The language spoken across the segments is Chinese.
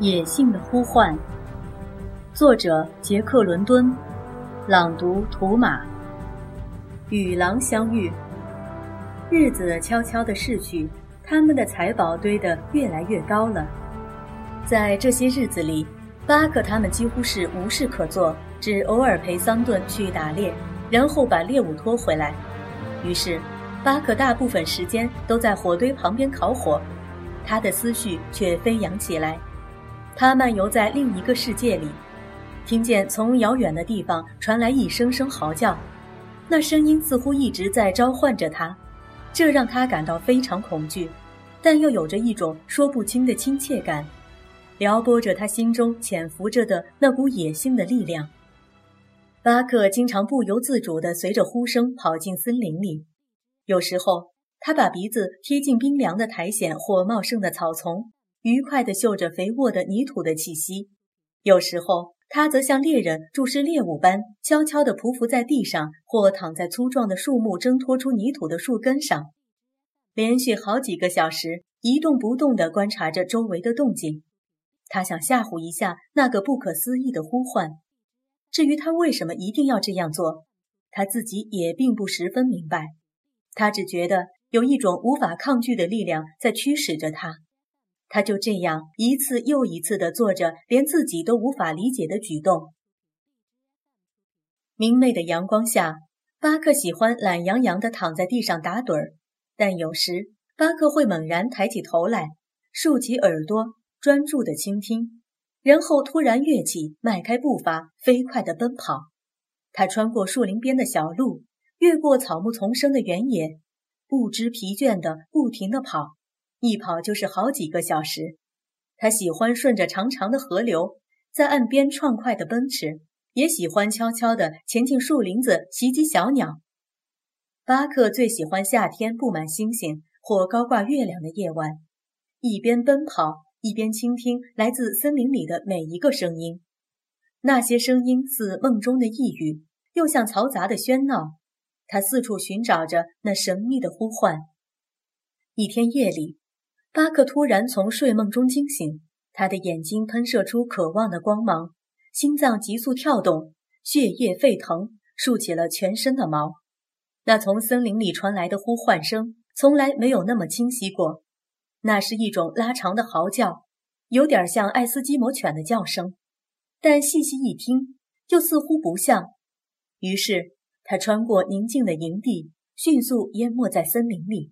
野性的呼唤，作者杰克·伦敦，朗读图马。与狼相遇，日子悄悄地逝去，他们的财宝堆得越来越高了。在这些日子里，巴克他们几乎是无事可做，只偶尔陪桑顿去打猎，然后把猎物拖回来。于是，巴克大部分时间都在火堆旁边烤火，他的思绪却飞扬起来。他漫游在另一个世界里，听见从遥远的地方传来一声声嚎叫，那声音似乎一直在召唤着他，这让他感到非常恐惧，但又有着一种说不清的亲切感，撩拨着他心中潜伏着的那股野性的力量。巴克经常不由自主地随着呼声跑进森林里，有时候他把鼻子贴近冰凉的苔藓或茂盛的草丛。愉快地嗅着肥沃的泥土的气息，有时候他则像猎人注视猎物般，悄悄地匍匐在地上，或躺在粗壮的树木挣脱出泥土的树根上，连续好几个小时一动不动地观察着周围的动静。他想吓唬一下那个不可思议的呼唤。至于他为什么一定要这样做，他自己也并不十分明白。他只觉得有一种无法抗拒的力量在驱使着他。他就这样一次又一次地做着连自己都无法理解的举动。明媚的阳光下，巴克喜欢懒洋洋地躺在地上打盹儿，但有时巴克会猛然抬起头来，竖起耳朵，专注地倾听，然后突然跃起，迈开步伐，飞快地奔跑。他穿过树林边的小路，越过草木丛生的原野，不知疲倦地不停地跑。一跑就是好几个小时，他喜欢顺着长长的河流在岸边畅快地奔驰，也喜欢悄悄地潜进树林子袭击小鸟。巴克最喜欢夏天布满星星或高挂月亮的夜晚，一边奔跑一边倾听来自森林里的每一个声音。那些声音似梦中的呓语，又像嘈杂的喧闹。他四处寻找着那神秘的呼唤。一天夜里。巴克突然从睡梦中惊醒，他的眼睛喷射出渴望的光芒，心脏急速跳动，血液沸腾，竖起了全身的毛。那从森林里传来的呼唤声从来没有那么清晰过，那是一种拉长的嚎叫，有点像爱斯基摩犬的叫声，但细细一听，又似乎不像。于是他穿过宁静的营地，迅速淹没在森林里。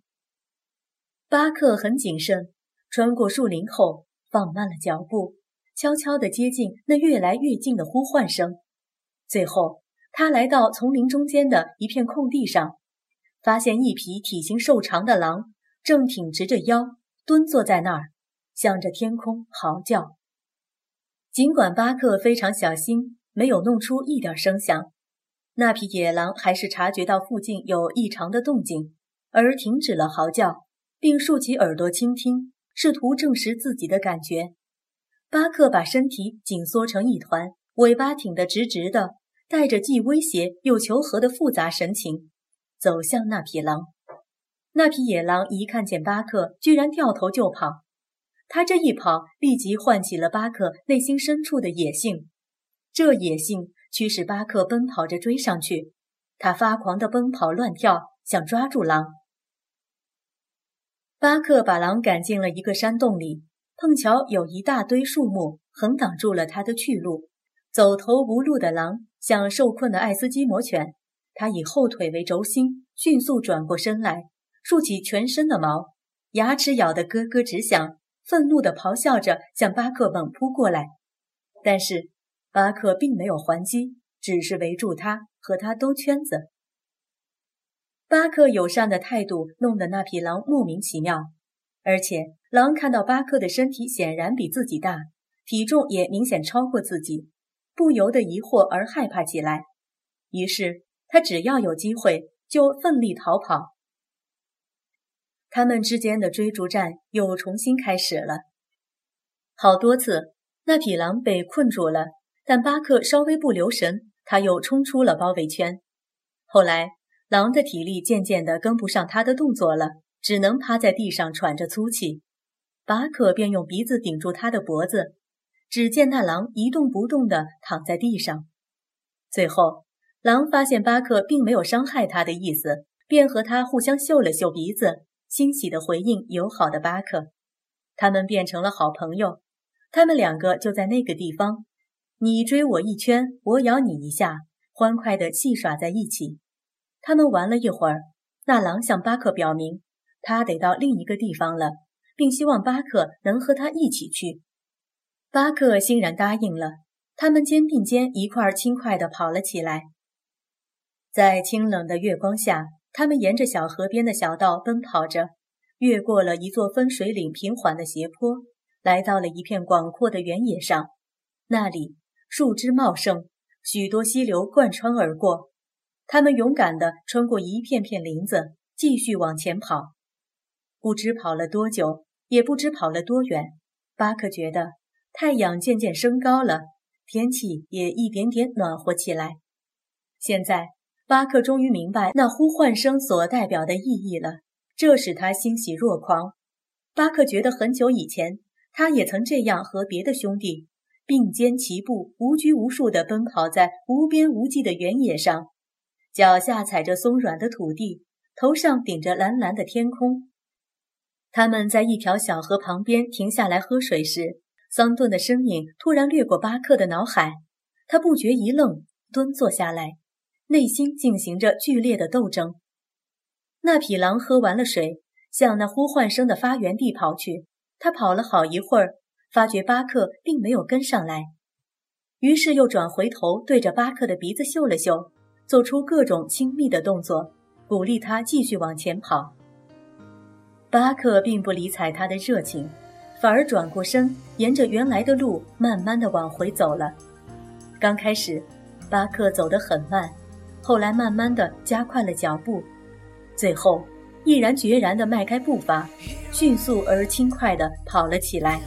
巴克很谨慎，穿过树林后放慢了脚步，悄悄地接近那越来越近的呼唤声。最后，他来到丛林中间的一片空地上，发现一匹体型瘦长的狼正挺直着腰蹲坐在那儿，向着天空嚎叫。尽管巴克非常小心，没有弄出一点声响，那匹野狼还是察觉到附近有异常的动静，而停止了嚎叫。并竖起耳朵倾听，试图证实自己的感觉。巴克把身体紧缩成一团，尾巴挺得直直的，带着既威胁又求和的复杂神情，走向那匹狼。那匹野狼一看见巴克，居然掉头就跑。他这一跑，立即唤起了巴克内心深处的野性。这野性驱使巴克奔跑着追上去。他发狂地奔跑乱跳，想抓住狼。巴克把狼赶进了一个山洞里，碰巧有一大堆树木横挡住了他的去路。走投无路的狼像受困的爱斯基摩犬，他以后腿为轴心，迅速转过身来，竖起全身的毛，牙齿咬得咯咯直响，愤怒地咆哮着向巴克猛扑过来。但是巴克并没有还击，只是围住他，和他兜圈子。巴克友善的态度弄得那匹狼莫名其妙，而且狼看到巴克的身体显然比自己大，体重也明显超过自己，不由得疑惑而害怕起来。于是他只要有机会就奋力逃跑。他们之间的追逐战又重新开始了。好多次，那匹狼被困住了，但巴克稍微不留神，他又冲出了包围圈。后来。狼的体力渐渐地跟不上他的动作了，只能趴在地上喘着粗气。巴克便用鼻子顶住他的脖子，只见那狼一动不动地躺在地上。最后，狼发现巴克并没有伤害他的意思，便和他互相嗅了嗅鼻子，欣喜地回应友好的巴克。他们变成了好朋友。他们两个就在那个地方，你追我一圈，我咬你一下，欢快地戏耍在一起。他们玩了一会儿，那狼向巴克表明，他得到另一个地方了，并希望巴克能和他一起去。巴克欣然答应了。他们肩并肩一块儿轻快地跑了起来，在清冷的月光下，他们沿着小河边的小道奔跑着，越过了一座分水岭平缓的斜坡，来到了一片广阔的原野上。那里树枝茂盛，许多溪流贯穿而过。他们勇敢地穿过一片片林子，继续往前跑。不知跑了多久，也不知跑了多远，巴克觉得太阳渐渐升高了。天气也一点点暖和起来。现在，巴克终于明白那呼唤声所代表的意义了，这使他欣喜若狂。巴克觉得很久以前，他也曾这样和别的兄弟并肩齐步，无拘无束地奔跑在无边无际的原野上，脚下踩着松软的土地，头上顶着蓝蓝的天空。他们在一条小河旁边停下来喝水时。桑顿的身影突然掠过巴克的脑海，他不觉一愣，蹲坐下来，内心进行着剧烈的斗争。那匹狼喝完了水，向那呼唤声的发源地跑去。他跑了好一会儿，发觉巴克并没有跟上来，于是又转回头对着巴克的鼻子嗅了嗅，做出各种亲密的动作，鼓励他继续往前跑。巴克并不理睬他的热情。反而转过身，沿着原来的路慢慢的往回走了。刚开始，巴克走得很慢，后来慢慢的加快了脚步，最后毅然决然地迈开步伐，迅速而轻快地跑了起来。